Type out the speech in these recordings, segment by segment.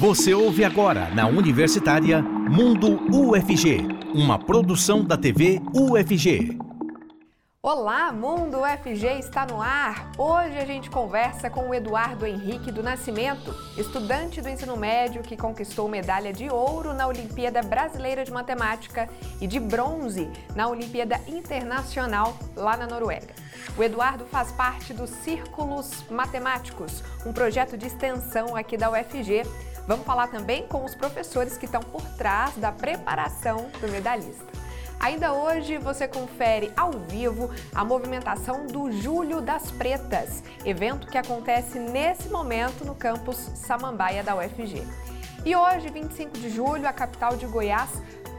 Você ouve agora na Universitária Mundo UFG, uma produção da TV UFG. Olá, Mundo UFG está no ar. Hoje a gente conversa com o Eduardo Henrique do Nascimento, estudante do ensino médio que conquistou medalha de ouro na Olimpíada Brasileira de Matemática e de bronze na Olimpíada Internacional lá na Noruega. O Eduardo faz parte dos Círculos Matemáticos, um projeto de extensão aqui da UFG Vamos falar também com os professores que estão por trás da preparação do medalhista. Ainda hoje você confere ao vivo a movimentação do Julho das Pretas, evento que acontece nesse momento no campus Samambaia da UFG. E hoje, 25 de julho, a capital de Goiás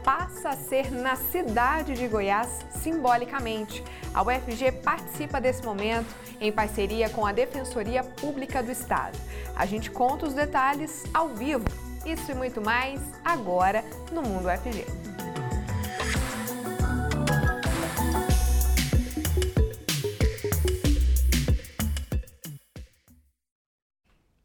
passa a ser na cidade de Goiás simbolicamente. A UFG participa desse momento em parceria com a Defensoria Pública do Estado. A gente conta os detalhes ao vivo. Isso e muito mais agora no Mundo UFG.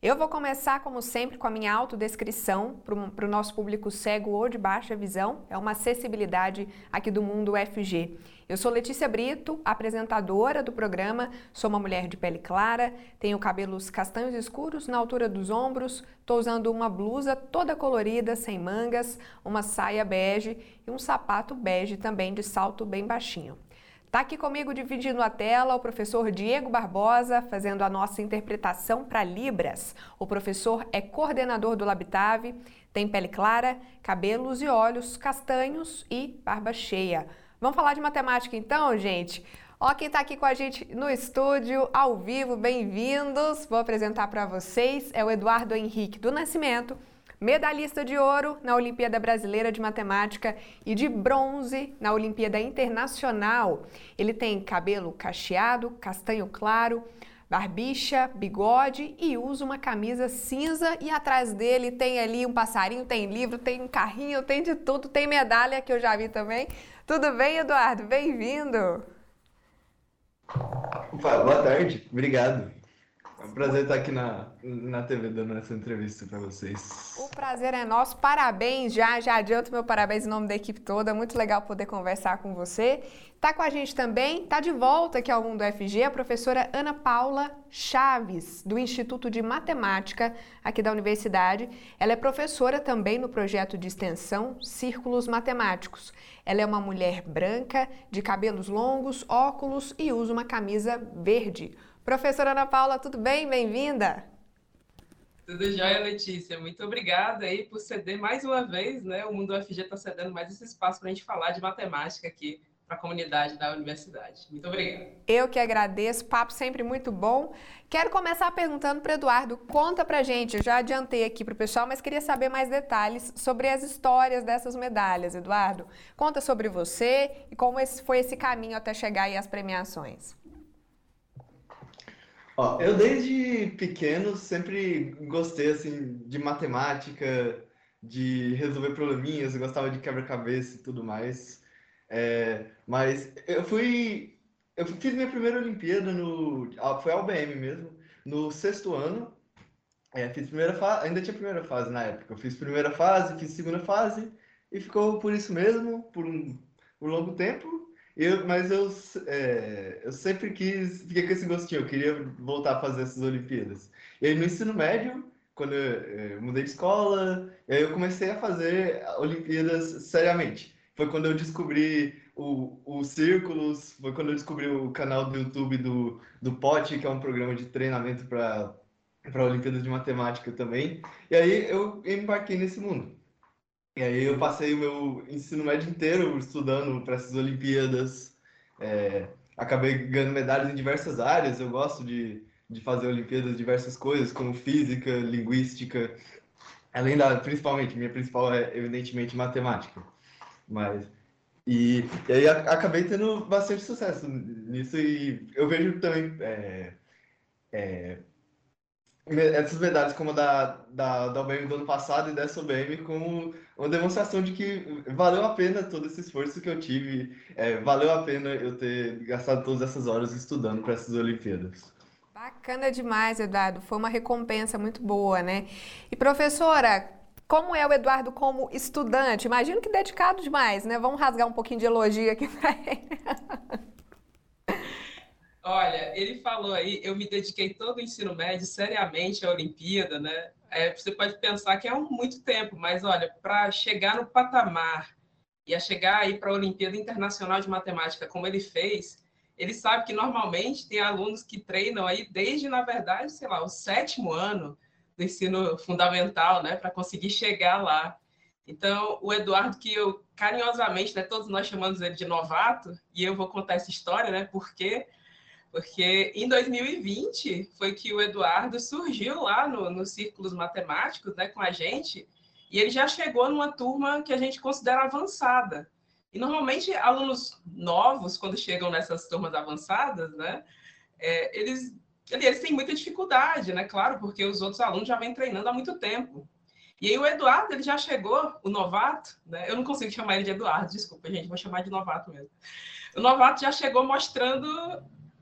Eu vou começar, como sempre, com a minha autodescrição para o nosso público cego ou de baixa visão. É uma acessibilidade aqui do Mundo UFG. Eu sou Letícia Brito, apresentadora do programa. Sou uma mulher de pele clara, tenho cabelos castanhos escuros na altura dos ombros, estou usando uma blusa toda colorida, sem mangas, uma saia bege e um sapato bege também de salto bem baixinho. Está aqui comigo dividindo a tela o professor Diego Barbosa, fazendo a nossa interpretação para Libras. O professor é coordenador do Labitave, tem pele clara, cabelos e olhos castanhos e barba cheia. Vamos falar de matemática então, gente? Ó, quem está aqui com a gente no estúdio, ao vivo, bem-vindos. Vou apresentar para vocês, é o Eduardo Henrique do Nascimento, medalhista de ouro na Olimpíada Brasileira de Matemática e de bronze na Olimpíada Internacional. Ele tem cabelo cacheado, castanho claro, barbicha, bigode e usa uma camisa cinza e atrás dele tem ali um passarinho, tem livro, tem um carrinho, tem de tudo, tem medalha que eu já vi também. Tudo bem, Eduardo? Bem-vindo. Boa tarde, obrigado. É um prazer estar aqui na, na TV dando essa entrevista para vocês. O prazer é nosso. Parabéns já, já adianto meu parabéns em nome da equipe toda. Muito legal poder conversar com você. Tá com a gente também, tá de volta aqui ao Mundo FG, a professora Ana Paula Chaves, do Instituto de Matemática aqui da Universidade. Ela é professora também no projeto de extensão Círculos Matemáticos. Ela é uma mulher branca, de cabelos longos, óculos e usa uma camisa verde. Professora Ana Paula, tudo bem? Bem-vinda. Tudo jóia, Letícia. Muito obrigada aí por ceder mais uma vez, né? O Mundo UFG está cedendo mais esse espaço para a gente falar de matemática aqui para a comunidade da universidade. Muito obrigada. Eu que agradeço, papo sempre muito bom. Quero começar perguntando para Eduardo, conta para gente, eu já adiantei aqui para o pessoal, mas queria saber mais detalhes sobre as histórias dessas medalhas, Eduardo. Conta sobre você e como esse, foi esse caminho até chegar aí às premiações. Ó, eu desde pequeno sempre gostei assim de matemática, de resolver probleminhas, gostava de quebra-cabeça e tudo mais. É, mas eu fui eu fiz minha primeira Olimpíada no foi a UBM mesmo, no sexto ano. É, fiz primeira fase, ainda tinha primeira fase na época. Eu fiz primeira fase, fiz segunda fase e ficou por isso mesmo, por um, um longo tempo. Eu, mas eu, é, eu sempre quis, fiquei com esse gostinho, eu queria voltar a fazer essas Olimpíadas. E aí no ensino médio, quando eu, eu mudei de escola, aí eu comecei a fazer Olimpíadas seriamente. Foi quando eu descobri o, o Círculos, foi quando eu descobri o canal do YouTube do, do POT, que é um programa de treinamento para para Olimpíadas de Matemática também. E aí eu embarquei nesse mundo. E aí eu passei o meu ensino médio inteiro estudando para essas Olimpíadas. É, acabei ganhando medalhas em diversas áreas. Eu gosto de, de fazer Olimpíadas de diversas coisas, como física, linguística. Além da, principalmente, minha principal é evidentemente matemática. Mas e, e aí acabei tendo bastante sucesso nisso e eu vejo também é, é, essas medalhas como a da, da, OBM do ano passado e dessa OBM como uma demonstração de que valeu a pena todo esse esforço que eu tive, é, valeu a pena eu ter gastado todas essas horas estudando para essas Olimpíadas. Bacana demais, Eduardo. Foi uma recompensa muito boa, né? E professora, como é o Eduardo como estudante? Imagino que dedicado demais, né? Vamos rasgar um pouquinho de elogio aqui para ele. Olha, ele falou aí, eu me dediquei todo o ensino médio seriamente à Olimpíada, né? É, você pode pensar que é um, muito tempo, mas olha, para chegar no patamar e a chegar aí para a Olimpíada Internacional de Matemática, como ele fez, ele sabe que normalmente tem alunos que treinam aí desde, na verdade, sei lá, o sétimo ano do ensino fundamental, né, para conseguir chegar lá. Então, o Eduardo, que eu carinhosamente, né, todos nós chamamos ele de novato, e eu vou contar essa história, né, por quê? Porque em 2020 foi que o Eduardo surgiu lá no, nos círculos matemáticos, né, com a gente, e ele já chegou numa turma que a gente considera avançada. E normalmente alunos novos, quando chegam nessas turmas avançadas, né, é, eles eles têm muita dificuldade, né? Claro, porque os outros alunos já vêm treinando há muito tempo. E aí o Eduardo, ele já chegou, o novato, né? Eu não consigo chamar ele de Eduardo, desculpa, gente, vou chamar de novato mesmo. O novato já chegou mostrando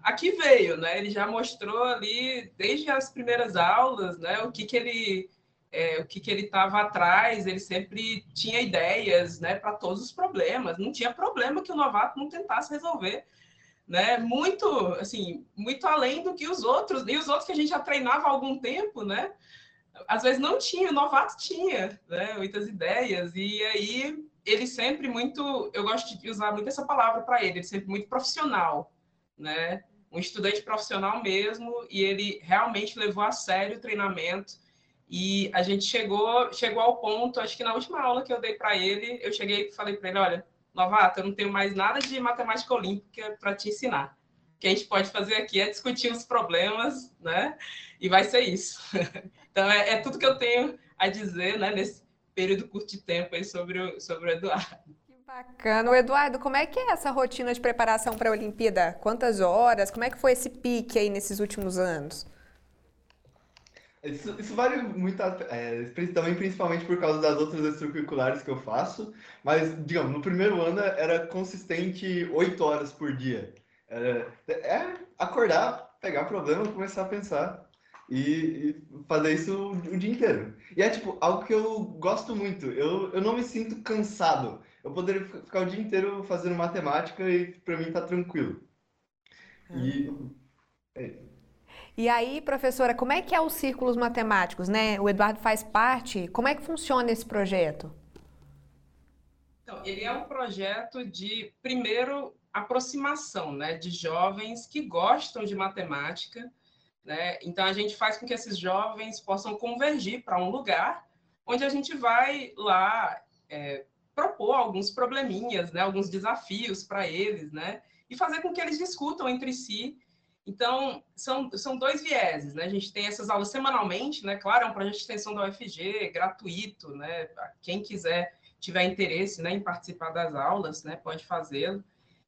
a que veio, né? Ele já mostrou ali, desde as primeiras aulas, né? O que que ele... É, o que, que ele estava atrás, ele sempre tinha ideias né, para todos os problemas. Não tinha problema que o novato não tentasse resolver né? Muito, assim, muito além do que os outros, e os outros que a gente já treinava há algum tempo, né? Às vezes não tinha, o novato tinha, né? Muitas ideias, e aí ele sempre muito, eu gosto de usar muito essa palavra para ele, ele sempre muito profissional, né? Um estudante profissional mesmo, e ele realmente levou a sério o treinamento, e a gente chegou, chegou ao ponto, acho que na última aula que eu dei para ele, eu cheguei e falei para ele, olha, novato, eu não tenho mais nada de matemática olímpica para te ensinar. O que a gente pode fazer aqui é discutir os problemas, né? E vai ser isso. Então, é, é tudo que eu tenho a dizer, né, nesse período curto de tempo aí sobre o, sobre o Eduardo. Bacana. O Eduardo, como é que é essa rotina de preparação para a Olimpíada? Quantas horas? Como é que foi esse pique aí nesses últimos anos? Isso, isso vale muito, é, também principalmente por causa das outras extracurriculares que eu faço, mas, digamos, no primeiro ano era consistente oito horas por dia. Era, é acordar, pegar problema, começar a pensar e, fazer isso o, dia inteiro. E é, tipo, algo que eu gosto muito. Eu, eu não me sinto cansado. Eu poderia ficar o dia inteiro fazendo matemática e para mim tá tranquilo. E... É. E aí, professora, como é que é os círculos matemáticos, né? O Eduardo faz parte. Como é que funciona esse projeto? Então, ele é um projeto de, primeiro, aproximação, né, de jovens que gostam de matemática, né? Então a gente faz com que esses jovens possam convergir para um lugar onde a gente vai lá é, propor alguns probleminhas, né, alguns desafios para eles, né, e fazer com que eles discutam entre si então, são, são dois vieses, né? A gente tem essas aulas semanalmente, né? Claro, é um projeto de extensão da UFG, gratuito, né? Quem quiser, tiver interesse né, em participar das aulas, né? Pode fazê-lo.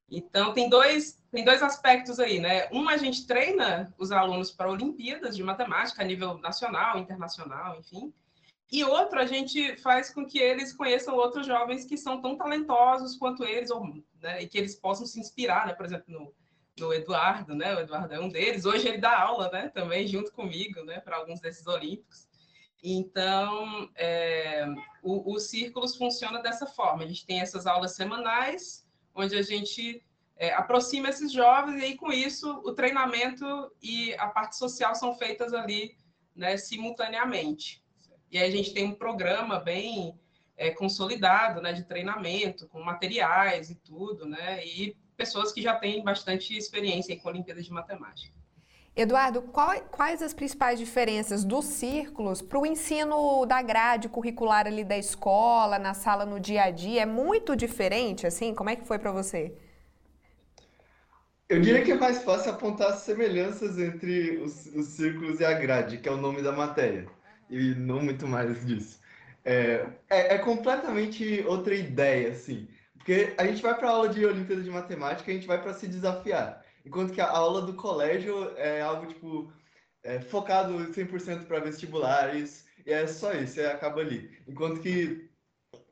Então, tem dois, tem dois aspectos aí, né? Um, a gente treina os alunos para Olimpíadas de matemática a nível nacional, internacional, enfim. E outro, a gente faz com que eles conheçam outros jovens que são tão talentosos quanto eles, ou, né, e que eles possam se inspirar, né? Por exemplo, no, do Eduardo, né? O Eduardo é um deles. Hoje ele dá aula, né? Também junto comigo, né? Para alguns desses olímpicos. Então, é, o, o Círculos funciona dessa forma. A gente tem essas aulas semanais, onde a gente é, aproxima esses jovens, e aí, com isso, o treinamento e a parte social são feitas ali né, simultaneamente. E aí a gente tem um programa bem é, consolidado né, de treinamento, com materiais e tudo, né? E pessoas que já têm bastante experiência com Olimpíadas de Matemática. Eduardo, qual, quais as principais diferenças dos círculos para o ensino da grade curricular ali da escola, na sala, no dia a dia? É muito diferente, assim? Como é que foi para você? Eu diria que é mais fácil apontar as semelhanças entre os, os, círculos e a grade, que é o nome da matéria, e não muito mais disso. É, é, é completamente outra ideia, assim. Porque a gente vai para a aula de Olimpíada de Matemática, a gente vai para se desafiar. Enquanto que a aula do colégio é algo, tipo, é, focado 100% para vestibulares, e é só isso, é, acaba ali. Enquanto que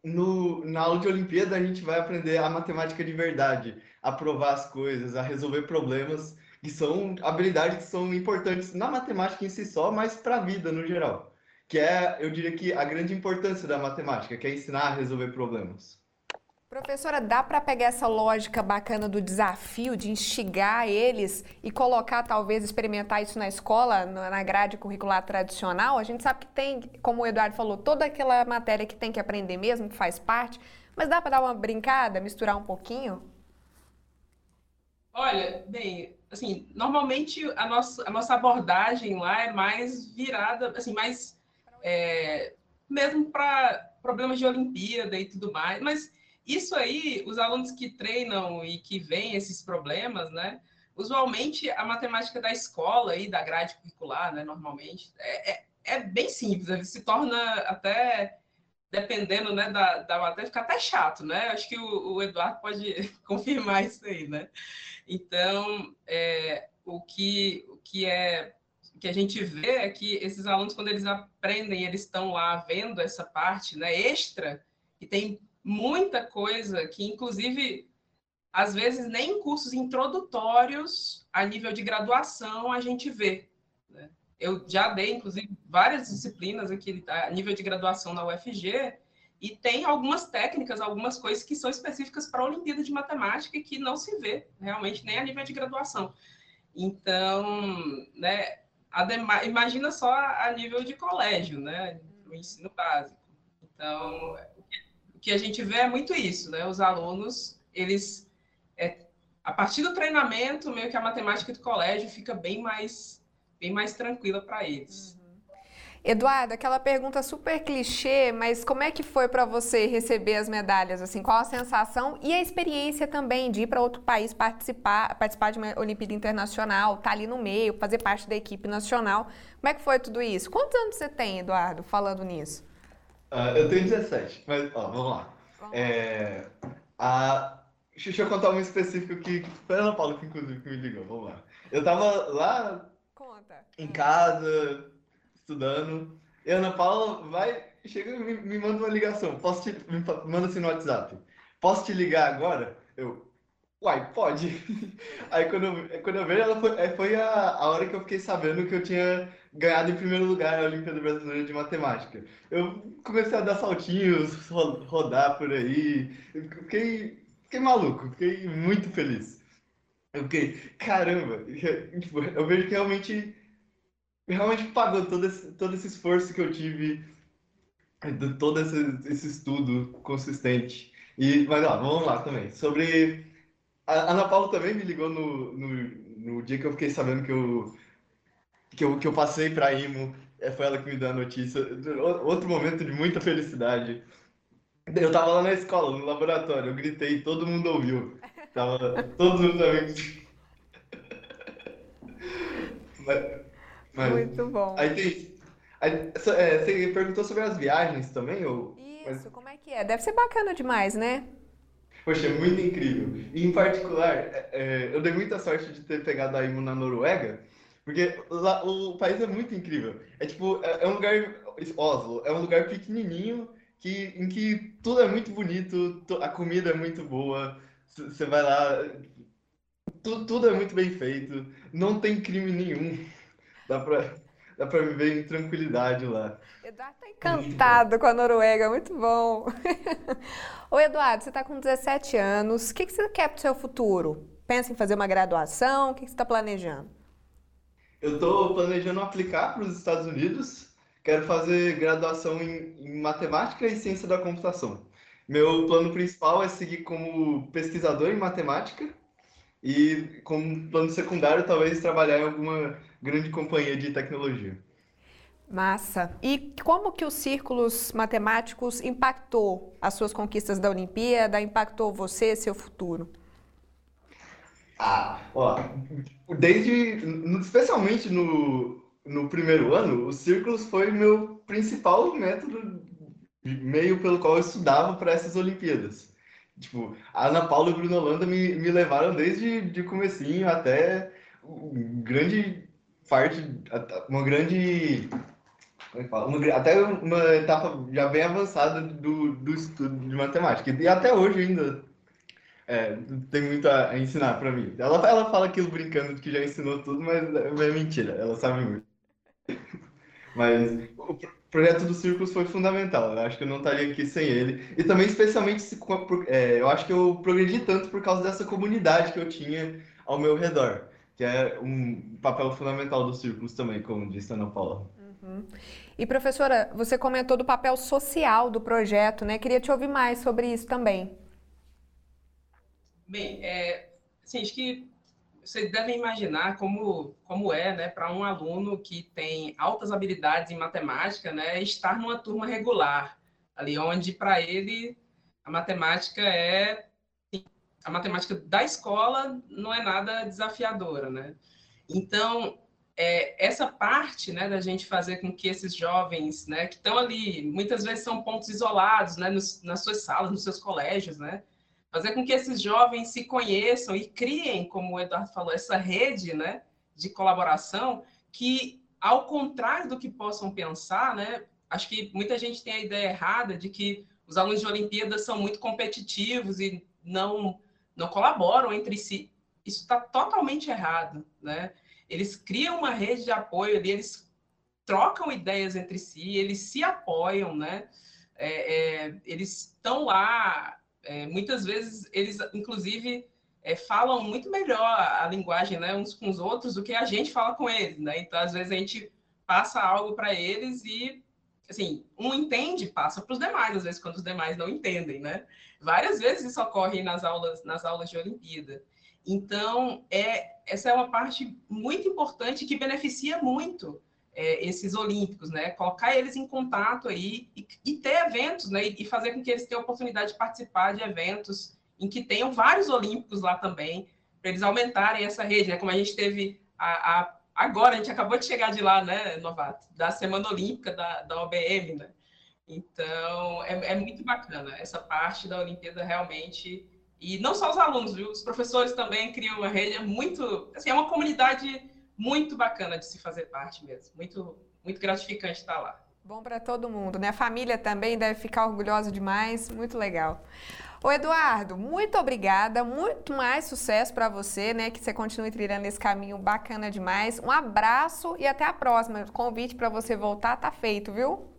no, na aula de Olimpíada a gente vai aprender a matemática de verdade, a provar as coisas, a resolver problemas que são habilidades que são importantes na matemática em si só, mas para a vida no geral. Que é, eu diria que a grande importância da matemática, que é ensinar a resolver problemas. Professora, dá para pegar essa lógica bacana do desafio, de instigar eles e colocar, talvez, experimentar isso na escola, na grade curricular tradicional? A gente sabe que tem, como o Eduardo falou, toda aquela matéria que tem que aprender mesmo, que faz parte, mas dá para dar uma brincada, misturar um pouquinho? Olha, bem, assim, normalmente a nossa, a nossa abordagem lá é mais virada, assim, mais é, mesmo para problemas de Olimpíada e tudo mais, mas isso aí, os alunos que treinam e que veem esses problemas, né? Usualmente a matemática da escola e da grade curricular, né? Normalmente é, é, é bem simples, se torna até dependendo né, da, da matéria, fica até chato, né? Acho que o, o Eduardo pode confirmar isso aí, né? Então, é, o, que, o que é que a gente vê é que esses alunos, quando eles aprendem, eles estão lá vendo essa parte né, extra, que tem muita coisa que, inclusive, às vezes nem em cursos introdutórios a nível de graduação a gente vê. Né? Eu já dei, inclusive, várias disciplinas aqui a nível de graduação na UFG, e tem algumas técnicas, algumas coisas que são específicas para a Olimpíada de Matemática e que não se vê realmente nem a nível de graduação. Então, né, imagina só a nível de colégio, né, o ensino básico. Então, o que a gente vê é muito isso, né, os alunos, eles, é, a partir do treinamento, meio que a matemática do colégio fica bem mais, bem mais tranquila para eles. Uhum. Eduardo, aquela pergunta super clichê, mas como é que foi para você receber as medalhas? Assim, qual a sensação e a experiência também de ir para outro país participar, participar de uma Olimpíada Internacional, estar tá ali no meio, fazer parte da equipe nacional? Como é que foi tudo isso? Quantos anos você tem, Eduardo, falando nisso? Uh, eu tenho 17, mas ó, vamos lá. Vamos é, a, deixa eu contar um específico que foi a Ana Paula que inclusive que me ligou. Vamos lá. Eu tava lá Conta. em casa estudando. E Ana Paula vai, chega e me, me manda uma ligação. Posso te, me manda assim no WhatsApp. Posso te ligar agora? Eu, uai, pode. Aí quando eu, quando eu vejo, ela foi, foi a, a hora que eu fiquei sabendo que eu tinha ganhado em primeiro lugar a Olimpíada Brasileira de Matemática. Eu comecei a dar saltinhos, rodar por aí. fiquei, fiquei maluco, fiquei muito feliz. Eu fiquei, caramba, tipo, eu vejo que realmente realmente pagou todo esse, todo esse esforço que eu tive, de todo esse, esse estudo consistente. E, mas ó, vamos lá também. Sobre. A Ana Paula também me ligou no, no, no dia que eu fiquei sabendo que eu, que eu, que eu passei para IMO. É, foi ela que me deu a notícia. Outro momento de muita felicidade. Eu tava lá na escola, no laboratório, eu gritei, todo mundo ouviu. Tava todos os amigos. Mas, mas, Muito bom. Aí tem. Aí, é, você perguntou sobre as viagens também? Ou, Isso, mas... como é que é? Deve ser bacana demais, né? Poxa, é muito incrível. E, em particular, é, é, eu dei muita sorte de ter pegado a IMO na Noruega, porque lá, o país é muito incrível. É tipo, é, é um lugar. Oslo é um lugar pequenininho que, em que tudo é muito bonito, a comida é muito boa. Você vai lá, tudo, tudo é muito bem feito, não tem crime nenhum. Dá pra, dá pra viver em tranquilidade lá. Eduardo tá encantado com a Noruega, muito bom. Ô Eduardo, você tá com 17 anos, o que, que você quer pro seu futuro? Pensa em fazer uma graduação? O que, que você está planejando? Eu estou planejando aplicar para os Estados Unidos. Quero fazer graduação em, em matemática e ciência da computação. Meu plano principal é seguir como pesquisador em matemática e como plano secundário talvez trabalhar em alguma grande companhia de tecnologia. Massa. E como que os círculos matemáticos impactou as suas conquistas da Olimpíada, impactou você, seu futuro? Ah, ó, desde, especialmente no, no primeiro ano, os círculos foi meu principal método, meio pelo qual eu estudava para essas Olimpíadas. Tipo, a Ana Paula e o Bruno Holanda me, me levaram desde de comecinho até grande parte, uma grande é uma, até uma etapa já bem avançada do, do estudo de matemática. E até hoje ainda é, tem muito a, ensinar para mim. Ela, ela fala aquilo brincando que já ensinou tudo, mas é mentira, ela sabe muito. Mas o projeto do Círculos foi fundamental. Eu acho que eu não estaria aqui sem ele. E também, especialmente, é, eu acho que eu progredi tanto por causa dessa comunidade que eu tinha ao meu redor, que é um papel fundamental do Círculos também, como disse a Ana Paula. Uhum. E professora, você comentou do papel social do projeto, né? Queria te ouvir mais sobre isso também. Bem, é, assim, acho que vocês devem imaginar como, como é, né, para um aluno que tem altas habilidades em matemática, né, estar numa turma regular, ali onde para ele a matemática é a matemática da escola não é nada desafiadora, né? Então, é, essa parte, né, da gente fazer com que esses jovens, né, que estão ali, muitas vezes são pontos isolados, né, nos, nas suas salas, nos seus colégios, né, fazer com que esses jovens se conheçam e criem, como o Eduardo falou, essa rede né, de colaboração, que, ao contrário do que possam pensar, né, acho que muita gente tem a ideia errada de que os alunos de Olimpíadas são muito competitivos e não, não colaboram entre si. Isso está totalmente errado. Né? Eles criam uma rede de apoio ali, eles trocam ideias entre si, eles se apoiam, né? É, é, eles estão lá é, muitas vezes eles, inclusive, é, falam muito melhor a linguagem né, uns com os outros do que a gente fala com eles. Né? Então, às vezes, a gente passa algo para eles e, assim, um entende, passa para os demais, às vezes, quando os demais não entendem. Né? Várias vezes isso ocorre nas aulas, nas aulas de Olimpíada. Então, é, essa é uma parte muito importante que beneficia muito é, esses olímpicos, né? Colocar eles em contato aí e, e ter eventos, né? E, fazer com que eles tenham oportunidade de participar de eventos em que tenham vários olímpicos lá também, para eles aumentarem essa rede, né? Como a gente teve a, a, agora, a gente acabou de chegar de lá, né, Novato? Da Semana Olímpica da, da OBM, né? Então, é, é muito bacana essa parte da Olimpíada realmente. E não só os alunos, viu? Os professores também criam uma rede, é muito. Assim, é uma comunidade muito bacana de se fazer parte mesmo. Muito, muito gratificante estar lá. Bom para todo mundo, né? A família também deve ficar orgulhosa demais. Muito legal. Ô Eduardo, muito obrigada, muito mais sucesso para você, né? Que você continue trilhando esse caminho bacana demais. Um abraço e até a próxima. O convite para você voltar tá feito, viu?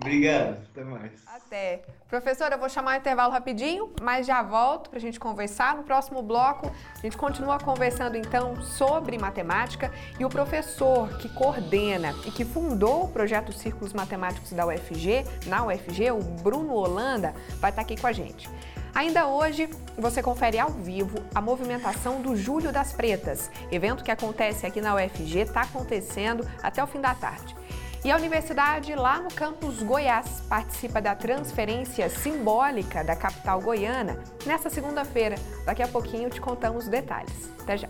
Obrigado, até mais. Até. Professora, eu vou chamar o intervalo rapidinho, mas já volto para a gente conversar. No próximo bloco, a gente continua conversando então sobre matemática e o professor que coordena e que fundou o projeto Círculos Matemáticos da UFG, na UFG, o Bruno Holanda, vai estar aqui com a gente. Ainda hoje, você confere ao vivo a movimentação do Júlio das Pretas, evento que acontece aqui na UFG, está acontecendo até o fim da tarde. E a universidade, lá no campus Goiás, participa da transferência simbólica da capital goiana nesta segunda-feira. Daqui a pouquinho te contamos os detalhes. Até já.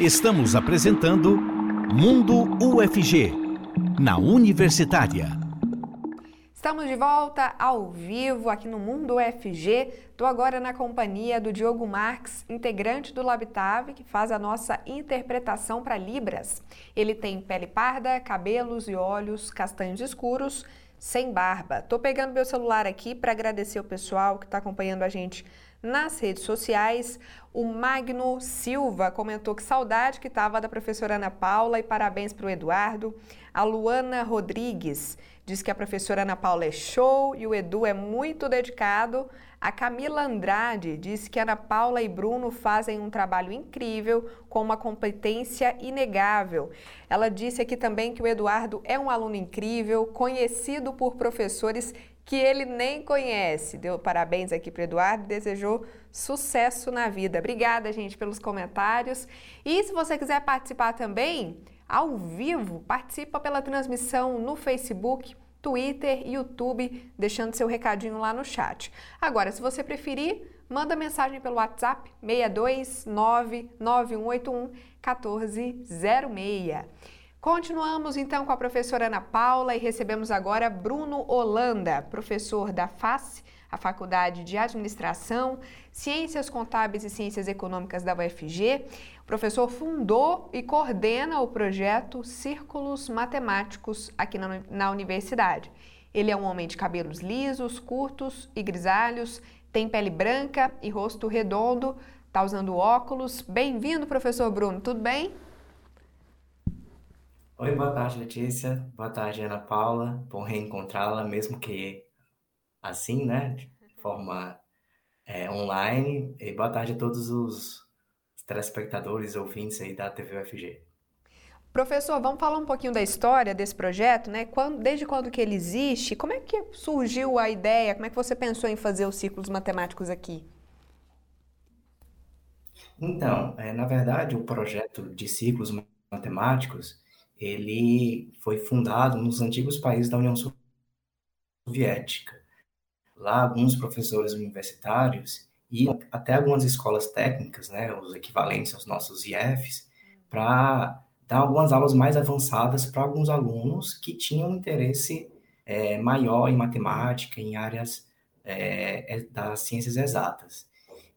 Estamos apresentando Mundo UFG, na Universitária. Estamos de volta ao vivo aqui no Mundo UFG. Estou agora na companhia do Diogo Marques, integrante do Labitave, que faz a nossa interpretação para Libras. Ele tem pele parda, cabelos e olhos castanhos escuros, sem barba. Estou pegando meu celular aqui para agradecer o pessoal que está acompanhando a gente nas redes sociais. O Magno Silva comentou que saudade que estava da professora Ana Paula e parabéns para o Eduardo. A Luana Rodrigues diz que a professora Ana Paula é show e o Edu é muito dedicado. A Camila Andrade diz que Ana Paula e Bruno fazem um trabalho incrível com uma competência inegável. Ela disse aqui também que o Eduardo é um aluno incrível, conhecido por professores que ele nem conhece. Deu parabéns aqui para Eduardo e desejou sucesso na vida. Obrigada, gente, pelos comentários. E se você quiser participar também, ao vivo, participa pela transmissão no Facebook, Twitter e YouTube, deixando seu recadinho lá no chat. Agora, se você preferir, manda mensagem pelo WhatsApp 629 9181 1406. Continuamos então com a professora Ana Paula e recebemos agora Bruno Holanda, professor da FACE, a Faculdade de Administração, Ciências Contábeis e Ciências Econômicas da UFG. O professor fundou e coordena o projeto Círculos Matemáticos aqui na, na universidade. Ele é um homem de cabelos lisos, curtos e grisalhos, tem pele branca e rosto redondo, está usando óculos. Bem-vindo, professor Bruno, tudo bem? Oi, boa tarde, Letícia. Boa tarde, Ana Paula. Bom reencontrá-la, mesmo que assim, né? De forma é, online. E boa tarde a todos os telespectadores, ouvintes aí da TV UFG. Professor, vamos falar um pouquinho da história desse projeto, né? Quando, desde quando que ele existe? Como é que surgiu a ideia? Como é que você pensou em fazer os ciclos matemáticos aqui? Então, é, na verdade, o projeto de ciclos matemáticos, ele foi fundado nos antigos países da União Soviética. Lá, alguns professores universitários e até algumas escolas técnicas, né, os equivalentes aos nossos IFs, para dar algumas aulas mais avançadas para alguns alunos que tinham interesse é, maior em matemática, em áreas é, é, das ciências exatas.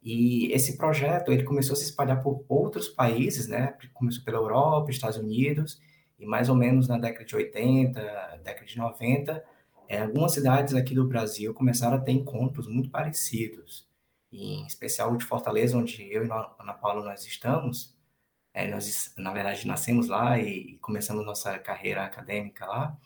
E esse projeto ele começou a se espalhar por outros países, né? Começou pela Europa, Estados Unidos, e mais ou menos na década de 80, década de 90, é, algumas cidades aqui do Brasil começaram a ter encontros muito parecidos em especial de Fortaleza, onde eu e Ana Paula nós estamos. É, nós, na verdade, nascemos lá e, começamos nossa carreira acadêmica lá.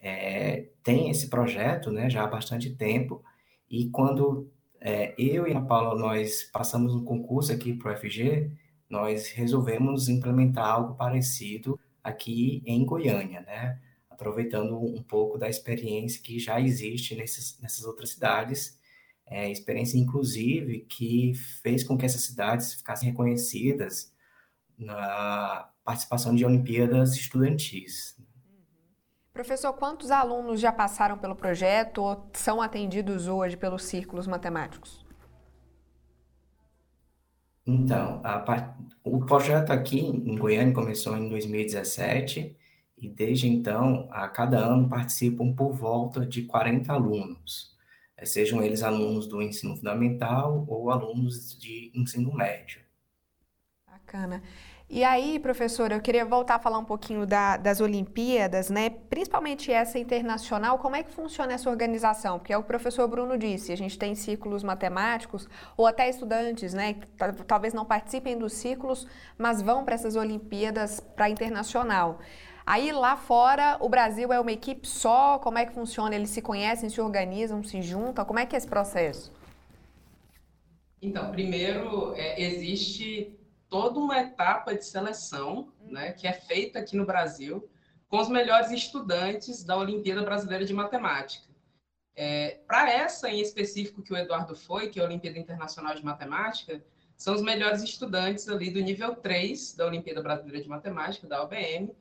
É, tem esse projeto né, já há bastante tempo, e quando é, eu e a Paula nós passamos um concurso aqui para o FG, nós resolvemos implementar algo parecido aqui em Goiânia, né? Aproveitando um pouco da experiência que já existe nesses, nessas outras cidades é, experiência, inclusive, que fez com que essas cidades ficassem reconhecidas na participação de Olimpíadas estudantis. Professor, quantos alunos já passaram pelo projeto ou são atendidos hoje pelos círculos matemáticos? Então, a, o projeto aqui em Goiânia começou em 2017 e desde então, a cada ano participam por volta de 40 alunos. Eh, sejam eles alunos do ensino fundamental ou alunos de ensino médio. Bacana. E aí, professora, eu queria voltar a falar um pouquinho da, das Olimpíadas, né? Principalmente essa internacional, como é que funciona essa organização? Porque é o professor Bruno disse, a gente tem círculos matemáticos, ou até estudantes, né? Que talvez não participem dos círculos, mas vão para essas Olimpíadas para internacional. Aí lá fora, o Brasil é uma equipe só? Como é que funciona? Eles se conhecem, se organizam, se juntam? Como é que é esse processo? Então, primeiro, é, existe toda uma etapa de seleção né, que é feita aqui no Brasil com os melhores estudantes da Olimpíada Brasileira de Matemática. É, Para essa em específico que o Eduardo foi, que é a Olimpíada Internacional de Matemática, são os melhores estudantes ali do nível 3 da Olimpíada Brasileira de Matemática, da OBM,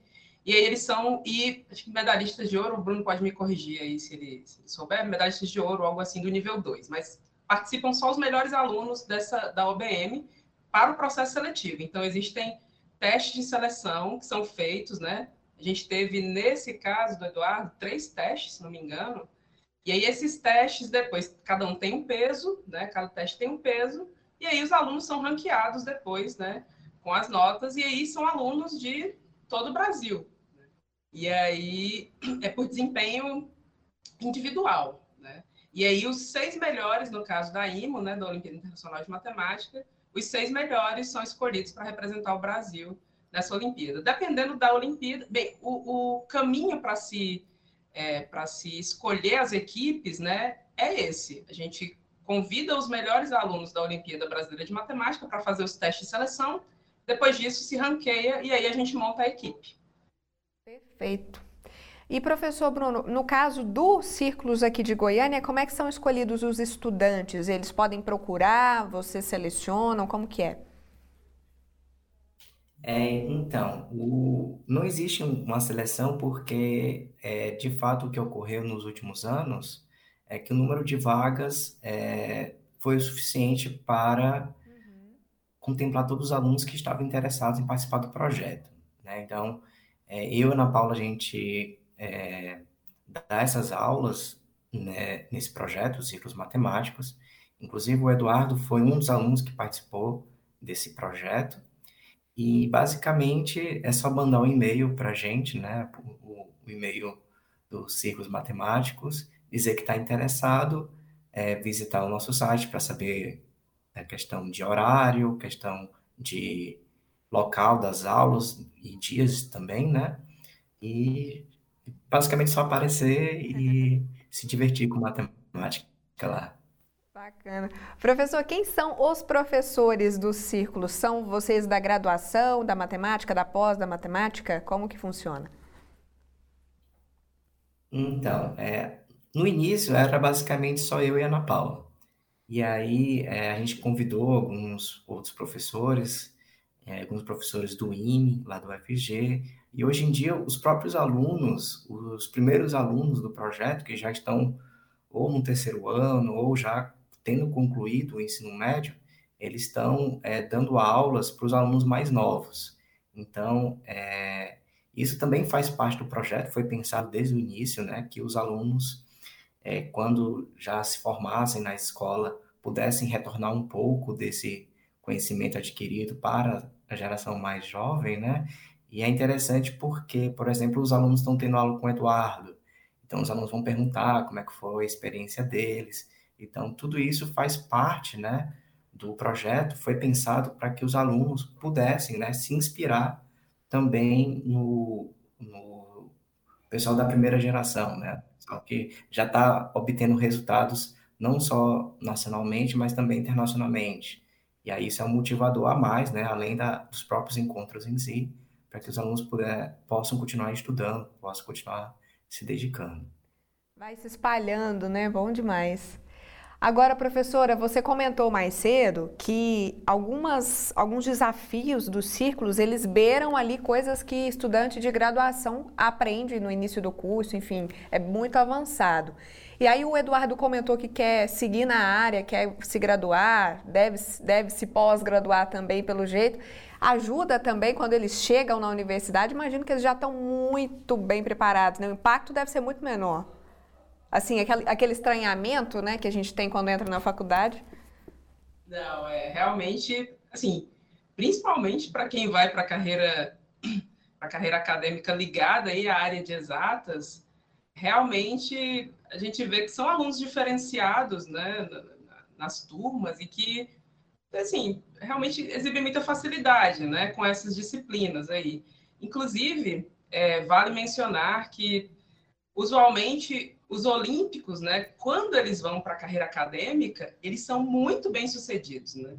e aí eles são, e acho que medalhistas de ouro, o Bruno pode me corrigir aí se ele, se ele souber, medalhistas de ouro, algo assim do nível 2, mas participam só os melhores alunos dessa da OBM para o processo seletivo. Então existem testes de seleção que são feitos, né? A gente teve nesse caso do Eduardo três testes, se não me engano. E aí esses testes depois cada um tem um peso, né? Cada teste tem um peso e aí os alunos são ranqueados depois, né? Com as notas e aí são alunos de todo o Brasil. E aí é por desempenho individual, né? E aí os seis melhores, no caso da IMO, né, da Olimpíada Internacional de Matemática, os seis melhores são escolhidos para representar o Brasil nessa Olimpíada. Dependendo da Olimpíada, bem, o, o caminho para se é, para se escolher as equipes, né, é esse. A gente convida os melhores alunos da Olimpíada Brasileira de Matemática para fazer os testes de seleção. Depois disso, se ranqueia e aí a gente monta a equipe. Perfeito. E professor Bruno, no caso dos círculos aqui de Goiânia, como é que são escolhidos os estudantes? Eles podem procurar, vocês selecionam, como que é? É, então, o, não existe uma seleção porque, é, de fato, o que ocorreu nos últimos anos é que o número de vagas é, foi o suficiente para uhum. contemplar todos os alunos que estavam interessados em participar do projeto. Né? Então, é, eu e Ana Paula, a gente é, dá essas aulas né, nesse projeto, os ciclos matemáticos. Inclusive, o Eduardo foi um dos alunos que participou desse projeto. E, basicamente, é só mandar um e-mail para a gente, né? O, o e-mail dos círculos matemáticos, dizer que está interessado, é, visitar o nosso site para saber a questão de horário, questão de local das aulas e dias também, né? E basicamente só aparecer e se divertir com matemática lá. Bacana. Professor, quem são os professores do círculo? São vocês da graduação, da matemática, da pós da matemática? Como que funciona? Então, é, no início era basicamente só eu e a Ana Paula. E aí é, a gente convidou alguns outros professores, é, alguns professores do IME, lá do UFG, e hoje em dia os próprios alunos, os primeiros alunos do projeto, que já estão ou no terceiro ano, ou já tendo concluído o ensino médio, eles estão é, dando aulas para os alunos mais novos. Então, é, isso também faz parte do projeto, foi pensado desde o início, né, que os alunos, é, quando já se formassem na escola, pudessem retornar um pouco desse conhecimento adquirido para a geração mais jovem, né? E é interessante porque, por exemplo, os alunos estão tendo aula com o Eduardo, então os alunos vão perguntar como é que foi a experiência deles. Então tudo isso faz parte, né, do projeto. Foi pensado para que os alunos pudessem, né, se inspirar também no, no pessoal da primeira geração, né? Só que já está obtendo resultados não só nacionalmente, mas também internacionalmente. E aí isso é um motivador a mais, né? Além da, dos próprios encontros em si, para que os alunos puder, possam continuar estudando, possam continuar se dedicando. Vai se espalhando, né? Bom demais. Agora, professora, você comentou mais cedo que algumas, alguns desafios dos círculos, eles beiram ali coisas que estudante de graduação aprende no início do curso, enfim, é muito avançado. E aí o Eduardo comentou que quer seguir na área, quer se graduar, deve, deve se pós-graduar também pelo jeito ajuda também quando eles chegam na universidade. Imagino que eles já estão muito bem preparados, né? o impacto deve ser muito menor. Assim, aquele, aquele estranhamento né, que a gente tem quando entra na faculdade. Não, é realmente, assim, principalmente para quem vai para a carreira, carreira acadêmica ligada aí à área de exatas, realmente a gente vê que são alunos diferenciados né, nas turmas e que assim, realmente exibem muita facilidade, né, com essas disciplinas aí. Inclusive, é, vale mencionar que, usualmente, os olímpicos, né, quando eles vão para a carreira acadêmica, eles são muito bem sucedidos, né.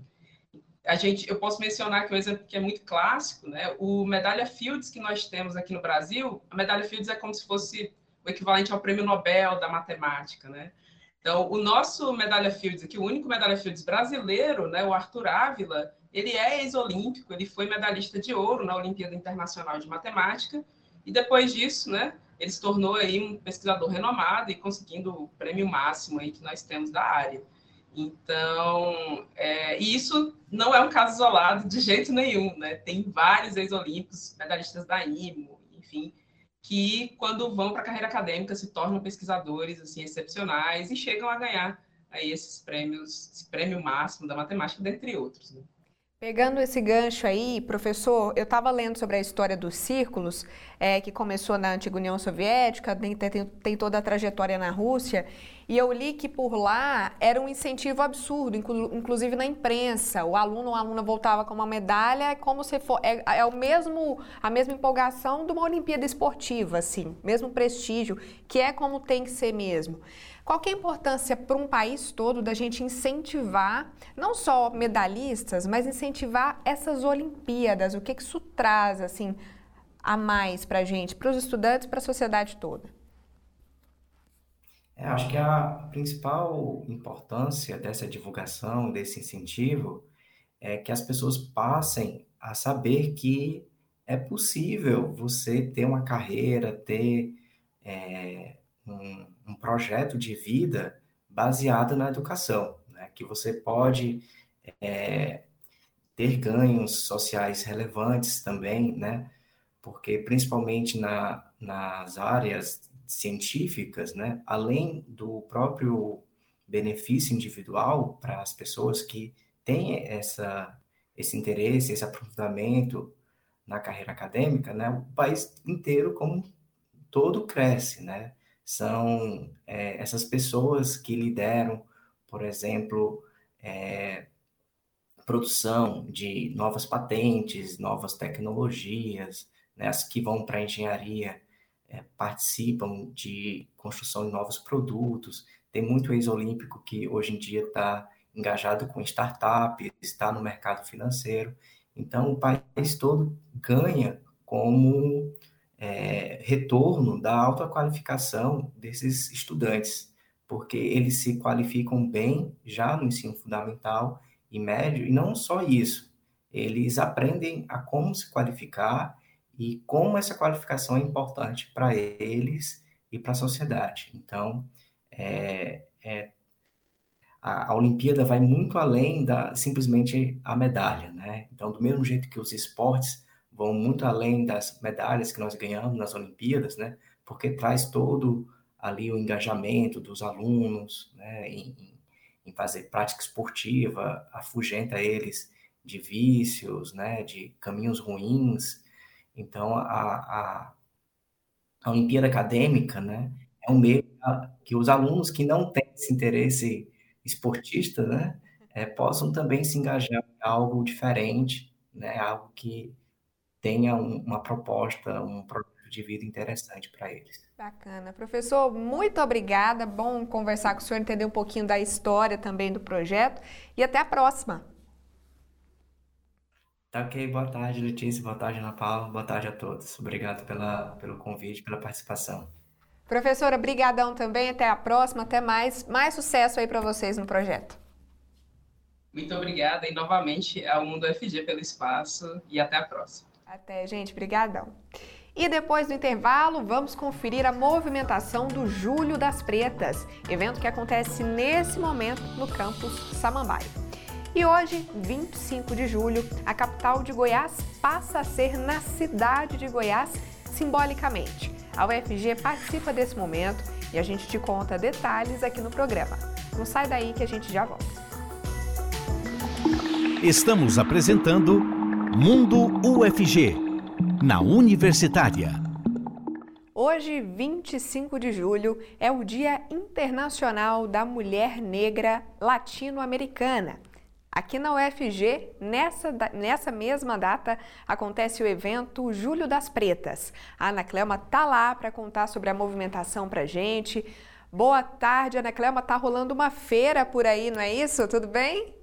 A gente, eu posso mencionar que um exemplo que é muito clássico, né, o medalha Fields que nós temos aqui no Brasil, a medalha Fields é como se fosse o equivalente ao prêmio Nobel da matemática, né? Então, o nosso medalha Fields aqui, o único medalha Fields brasileiro, né, o Arthur Ávila, ele é ex-olímpico, ele foi medalhista de ouro na Olimpíada Internacional de Matemática, e depois disso, né, ele se tornou aí um pesquisador renomado e conseguindo o prêmio máximo aí que nós temos da área. Então, é, e isso não é um caso isolado de jeito nenhum, né? Tem vários ex-olímpicos, medalhistas da IMO, enfim, que quando vão para a carreira acadêmica se tornam pesquisadores assim excepcionais e chegam a ganhar aí esses prêmios, esse prêmio máximo da matemática, dentre outros. Né? Pegando esse gancho aí, professor, eu estava lendo sobre a história dos círculos, é, que começou na antiga União Soviética, tem, tem, tem, toda a trajetória na Rússia, e eu li que por lá era um incentivo absurdo, inclu, inclusive na imprensa. O aluno ou a aluna voltava com uma medalha, é como se for. É, é, o mesmo, a mesma empolgação de uma Olimpíada esportiva, assim, mesmo prestígio, que é como tem que ser mesmo. Qual é a importância para um país todo da gente incentivar, não só medalhistas, mas incentivar essas Olimpíadas? O que, que isso traz, assim, a mais para a gente, para os estudantes, para a sociedade toda? É, acho que a principal importância dessa divulgação, desse incentivo, é que as pessoas passem a saber que é possível você ter uma carreira, ter é, um, um projeto de vida baseado na educação, né? que você pode é, ter ganhos sociais relevantes também, né? porque principalmente na, nas áreas científicas, né? além do próprio benefício individual para as pessoas que têm essa, esse interesse, esse aprofundamento na carreira acadêmica, né? o país inteiro como todo cresce, né? são é, essas pessoas que lideram, por exemplo, é, produção de novas patentes, novas tecnologias, né, as que vão para a engenharia é, participam de construção de novos produtos. Tem muito ex-olímpico que hoje em dia está engajado com startups, está no mercado financeiro. Então, o país todo ganha como é, retorno da alta qualificação desses estudantes, porque eles se qualificam bem já no ensino fundamental e médio, e não só isso, eles aprendem a como se qualificar e como essa qualificação é importante para eles e para a sociedade. Então, é, é, a, a, Olimpíada vai muito além da simplesmente a medalha, né? Então, do mesmo jeito que os esportes vão muito além das medalhas que nós ganhamos nas Olimpíadas, né? Porque traz todo ali o engajamento dos alunos, né? Em, em fazer prática esportiva, afugenta eles de vícios, né? De caminhos ruins, então, a, a, a Olimpíada Acadêmica, né, é um meio que os alunos que não têm esse interesse esportista, né, é, possam também se engajar em algo diferente, né, algo que tenha um, uma proposta, um projeto de vida interessante para eles. Bacana. Professor, muito obrigada. Bom conversar com o senhor, entender um pouquinho da história também do projeto e até a próxima. Tá ok, boa tarde, Letícia, boa tarde, Ana Paula, boa tarde a todos. Obrigado pela, pelo convite, pela participação. Professora, brigadão também, até a próxima, até mais. Mais sucesso aí para vocês no projeto. Muito obrigada e novamente ao Mundo FG pelo espaço e até a próxima. Até, gente, brigadão. E depois do intervalo, vamos conferir a movimentação do Julho das Pretas, evento que acontece nesse momento no campus Samambaia. E hoje, 25 de julho, a capital de Goiás passa a ser na cidade de Goiás simbolicamente. A UFG participa desse momento e a gente te conta detalhes aqui no programa. Não sai daí que a gente já volta. Estamos apresentando Mundo UFG, na Universitária. Hoje, 25 de julho, é o Dia Internacional da Mulher Negra Latino-Americana. Aqui na UFG, nessa, nessa mesma data, acontece o evento Julho das Pretas. A Ana Clema tá lá para contar sobre a movimentação para gente. Boa tarde, Ana Clema. Tá rolando uma feira por aí, não é isso? Tudo bem?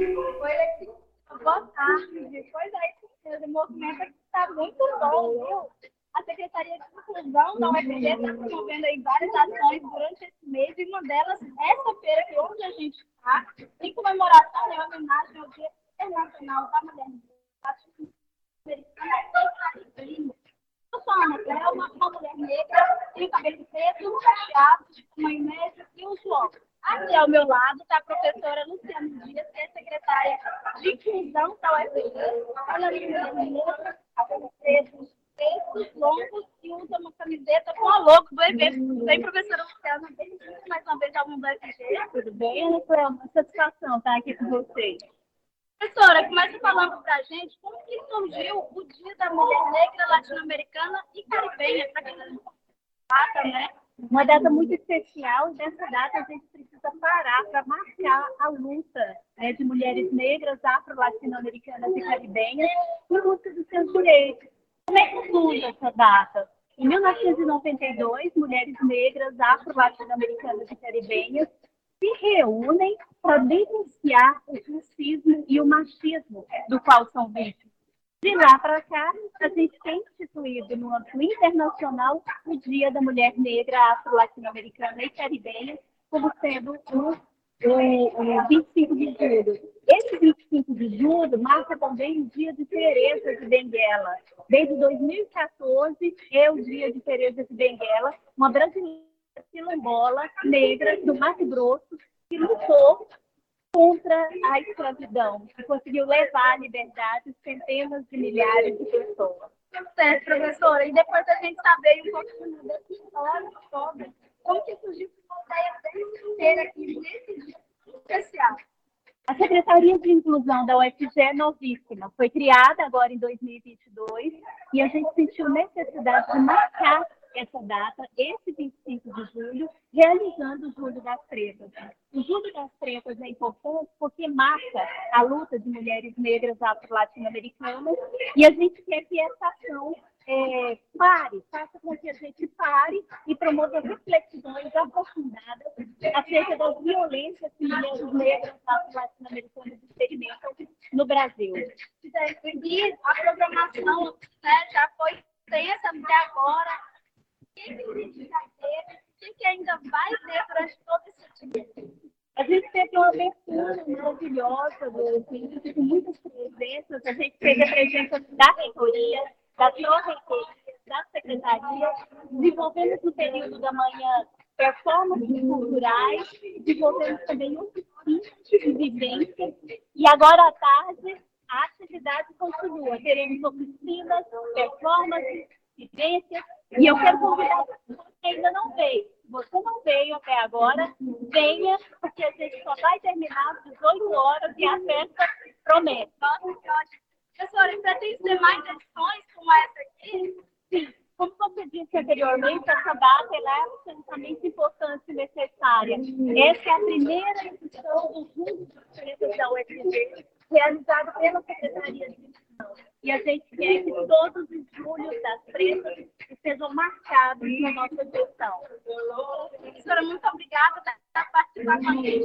Oi, Letícia. Boa tarde. Pois é, o movimento está muito bom, viu? A Secretaria de Inclusão da UFG está promovendo aí várias ações durante esse mês e uma delas, essa feira que onde a gente está, em comemoração e homenagem ao Dia Internacional da Mulher Americana Eu sou a Ana Cléuma, uma mulher negra, tenho cabelo preto, cacheado, mãe média e um joão. Aqui ao meu lado está a professora Luciana Dias, que é secretária de Inclusão da UFG. Ela é mulher negra, cabelo preto, peitos longos e usa uma camiseta com a logo do evento. Tudo bem, professora Luciana? Bem-vinda mais uma vez ao Mundo FG. Tudo bem, Ana Cléo? Satisfação estar aqui com vocês. Professora, começa falando para a gente como que surgiu o Dia da Mulher Negra Latino-Americana e Caribenha, para quem não né? Uma data muito especial e nessa data a gente precisa parar para marcar a luta né, de mulheres negras, afro-latino-americanas e caribenhas em busca dos seus direitos como é que surge essa data? Em 1992, mulheres negras, afro-latino-americanas e caribenhas se reúnem para denunciar o racismo e o machismo do qual são vítimas. De lá para cá, a gente tem instituído no âmbito internacional o Dia da Mulher Negra, Afro-Latino-Americana e Caribenha como sendo o o, 25 de julho. Esse 25 de julho marca também o dia de Teresa de Benguela. Desde 2014 é o dia de Teresa de Benguela, uma brasileira quilombola negra do Mato Grosso que lutou contra a escravidão, que conseguiu levar à liberdade centenas de milhares de pessoas. Certo, professora. E depois a gente saber um pouquinho dessa história toda, como que surgiu aqui nesse dia especial. A Secretaria de Inclusão da UFG é novíssima. Foi criada agora em 2022 e a gente sentiu necessidade de marcar essa data, esse 25 de julho, realizando o Julho das Pretas. O Julho das Pretas é importante porque marca a luta de mulheres negras afro-latino-americanas e a gente quer que essa ação é, pare, faça com que a gente pare e promova reflexões aprofundadas acerca das violências que mulheres negras latino-americanas experimentam no Brasil. E a programação né, já foi tensa até agora. O que que ainda vai ter durante todo esse dia? A gente teve uma abertura maravilhosa do com muitas presenças. A gente teve a presença da reitoria, da torre da secretaria, desenvolvemos no período da manhã performances culturais, desenvolvemos também oficinas de vivência, e agora à tarde a atividade continua. Teremos oficinas, performances, vivências, e eu quero convidar você que ainda não veio. Você não veio até agora, venha, porque a gente só vai terminar às 18 horas e a festa promete. Professora, pretende ter mais edições como essa aqui? Sim. Como você disse anteriormente, essa data é absolutamente importante e necessária. Essa é a primeira edição do Junto dos Pretos da UFG, realizada pela Secretaria de Educação. E a gente quer que todos os julhos das pretas sejam marcados na nossa gestão. Professora, muito obrigada por participar com a gente.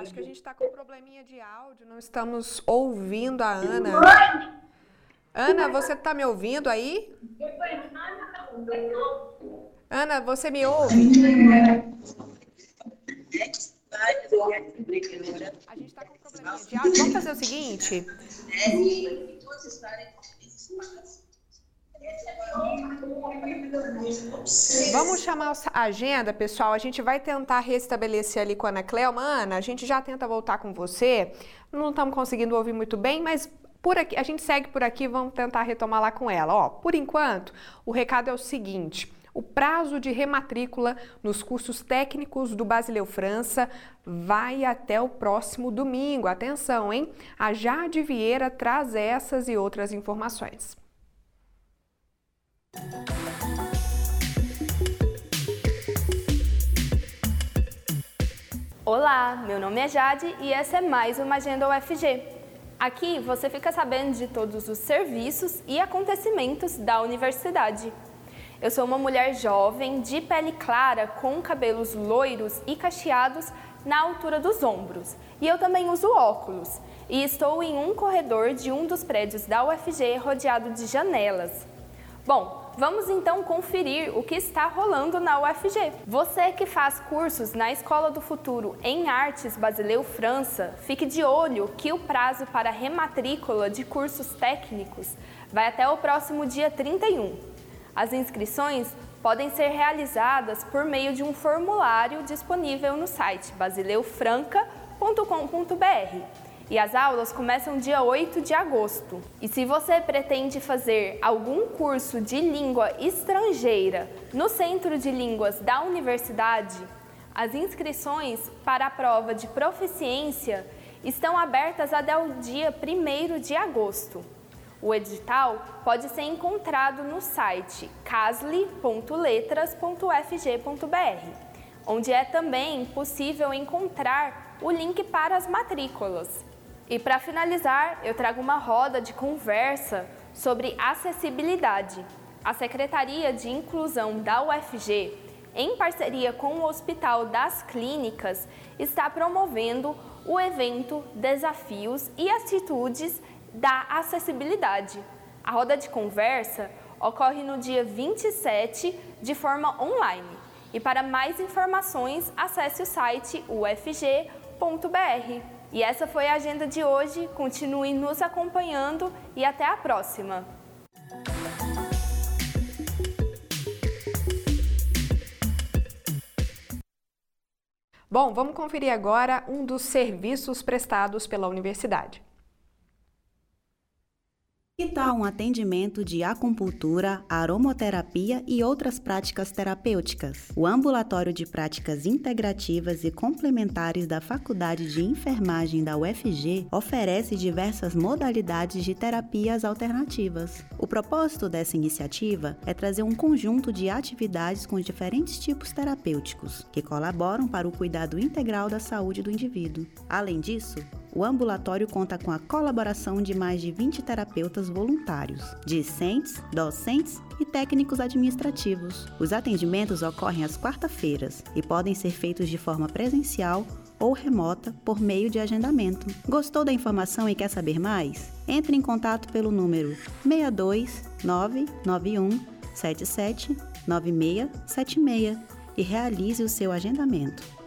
Acho que a gente está com um probleminha de áudio, não estamos ouvindo a Ana. Ana, você está me ouvindo aí? Ana, você me ouve? A gente está com um probleminha de áudio. Vamos fazer o seguinte. Vamos chamar a agenda, pessoal. A gente vai tentar restabelecer ali com a Ana Clelma. Ana, a gente já tenta voltar com você. Não estamos conseguindo ouvir muito bem, mas por aqui, a gente segue por aqui, vamos tentar retomar lá com ela. Ó, por enquanto, o recado é o seguinte: o prazo de rematrícula nos cursos técnicos do Basileu França vai até o próximo domingo. Atenção, hein? A Jade Vieira traz essas e outras informações. Olá, meu nome é Jade e essa é mais uma Agenda UFG. Aqui você fica sabendo de todos os serviços e acontecimentos da universidade. Eu sou uma mulher jovem, de pele clara, com cabelos loiros e cacheados na altura dos ombros. E eu também uso óculos. E estou em um corredor de um dos prédios da UFG rodeado de janelas. Bom, vamos então conferir o que está rolando na UFG. Você que faz cursos na Escola do Futuro em Artes Basileu França, fique de olho que o prazo para rematrícula de cursos técnicos vai até o próximo dia 31. As inscrições podem ser realizadas por meio de um formulário disponível no site basileufranca.com.br e as aulas começam dia 8 de agosto. E se você pretende fazer algum curso de língua estrangeira no Centro de Línguas da Universidade, as inscrições para a prova de proficiência estão abertas até o dia 1 de agosto. O edital pode ser encontrado no site casli.letras.fg.br, onde é também possível encontrar o link para as matrículas. E para finalizar, eu trago uma roda de conversa sobre acessibilidade. A Secretaria de Inclusão da UFG, em parceria com o Hospital das Clínicas, está promovendo o evento Desafios e Atitudes da Acessibilidade. A roda de conversa ocorre no dia 27 de forma online. E para mais informações, acesse o site ufg.br. E essa foi a agenda de hoje. Continue nos acompanhando e até a próxima! Bom, vamos conferir agora um dos serviços prestados pela universidade. Que tal um atendimento de acupuntura, aromoterapia e outras práticas terapêuticas? O Ambulatório de Práticas Integrativas e Complementares da Faculdade de Enfermagem da UFG oferece diversas modalidades de terapias alternativas. O propósito dessa iniciativa é trazer um conjunto de atividades com diferentes tipos terapêuticos, que colaboram para o cuidado integral da saúde do indivíduo. Além disso, o ambulatório conta com a colaboração de mais de 20 terapeutas voluntários, discentes, docentes e técnicos administrativos. Os atendimentos ocorrem às quarta-feiras e podem ser feitos de forma presencial ou remota por meio de agendamento. Gostou da informação e quer saber mais? Entre em contato pelo número 62 991 77 9676 e realize o seu agendamento.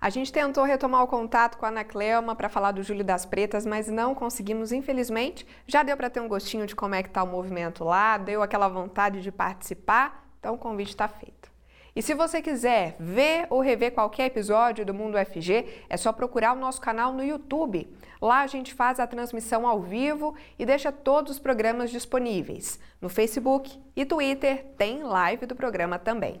A gente tentou retomar o contato com a Ana Cleoma para falar do Júlio das Pretas, mas não conseguimos, infelizmente. Já deu para ter um gostinho de como é que está o movimento lá, deu aquela vontade de participar, então o convite está feito. E se você quiser ver ou rever qualquer episódio do Mundo FG, é só procurar o nosso canal no YouTube. Lá a gente faz a transmissão ao vivo e deixa todos os programas disponíveis. No Facebook e Twitter tem live do programa também.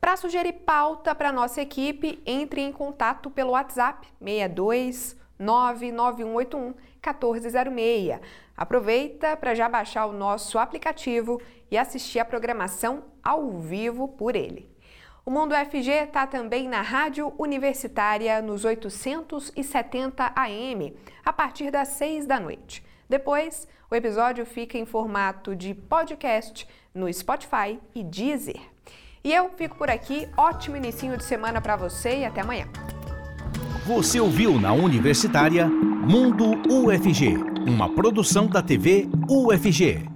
Para sugerir pauta para nossa equipe, entre em contato pelo WhatsApp 62 99181 1406. Aproveita para já baixar o nosso aplicativo e assistir a programação ao vivo por ele. O Mundo FG está também na Rádio Universitária nos 870 AM, a partir das 6 da noite. Depois, o episódio fica em formato de podcast no Spotify e Deezer. E eu fico por aqui. Ótimo início de semana para você e até amanhã. Você ouviu na Universitária Mundo UFG, uma produção da TV UFG.